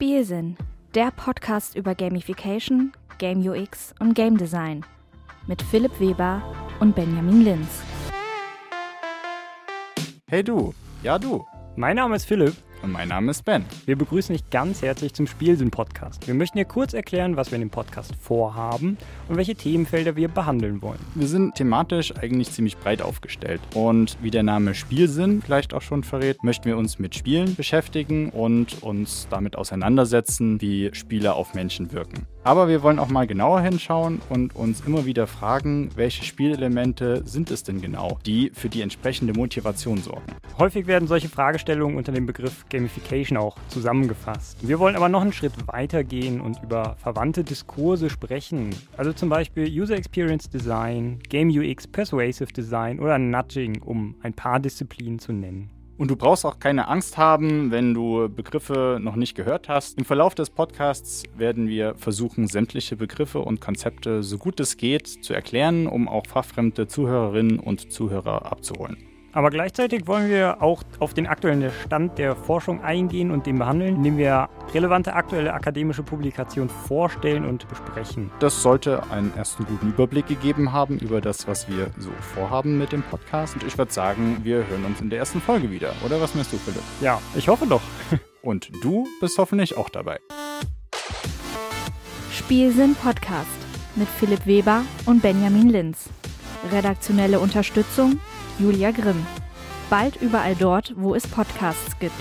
Spielsinn, der Podcast über Gamification, Game UX und Game Design mit Philipp Weber und Benjamin Linz. Hey du, ja du. Mein Name ist Philipp und mein Name ist Ben. Wir begrüßen dich ganz herzlich zum Spielsinn-Podcast. Wir möchten dir kurz erklären, was wir in dem Podcast vorhaben und welche Themenfelder wir behandeln wollen. Wir sind thematisch eigentlich ziemlich breit aufgestellt. Und wie der Name Spielsinn vielleicht auch schon verrät, möchten wir uns mit Spielen beschäftigen und uns damit auseinandersetzen, wie Spiele auf Menschen wirken. Aber wir wollen auch mal genauer hinschauen und uns immer wieder fragen, welche Spielelemente sind es denn genau, die für die entsprechende Motivation sorgen. Häufig werden solche Fragestellungen unter dem Begriff Gamification auch zusammengefasst. Wir wollen aber noch einen Schritt weiter gehen und über verwandte Diskurse sprechen. Also zum Beispiel User Experience Design, Game UX Persuasive Design oder Nudging, um ein paar Disziplinen zu nennen. Und du brauchst auch keine Angst haben, wenn du Begriffe noch nicht gehört hast. Im Verlauf des Podcasts werden wir versuchen, sämtliche Begriffe und Konzepte so gut es geht zu erklären, um auch fachfremde Zuhörerinnen und Zuhörer abzuholen. Aber gleichzeitig wollen wir auch auf den aktuellen Stand der Forschung eingehen und den behandeln, indem wir relevante aktuelle akademische Publikationen vorstellen und besprechen. Das sollte einen ersten guten Überblick gegeben haben über das, was wir so vorhaben mit dem Podcast. Und ich würde sagen, wir hören uns in der ersten Folge wieder. Oder was meinst du, Philipp? Ja, ich hoffe doch. und du bist hoffentlich auch dabei. Spielsinn Podcast mit Philipp Weber und Benjamin Linz. Redaktionelle Unterstützung Julia Grimm. Bald überall dort, wo es Podcasts gibt.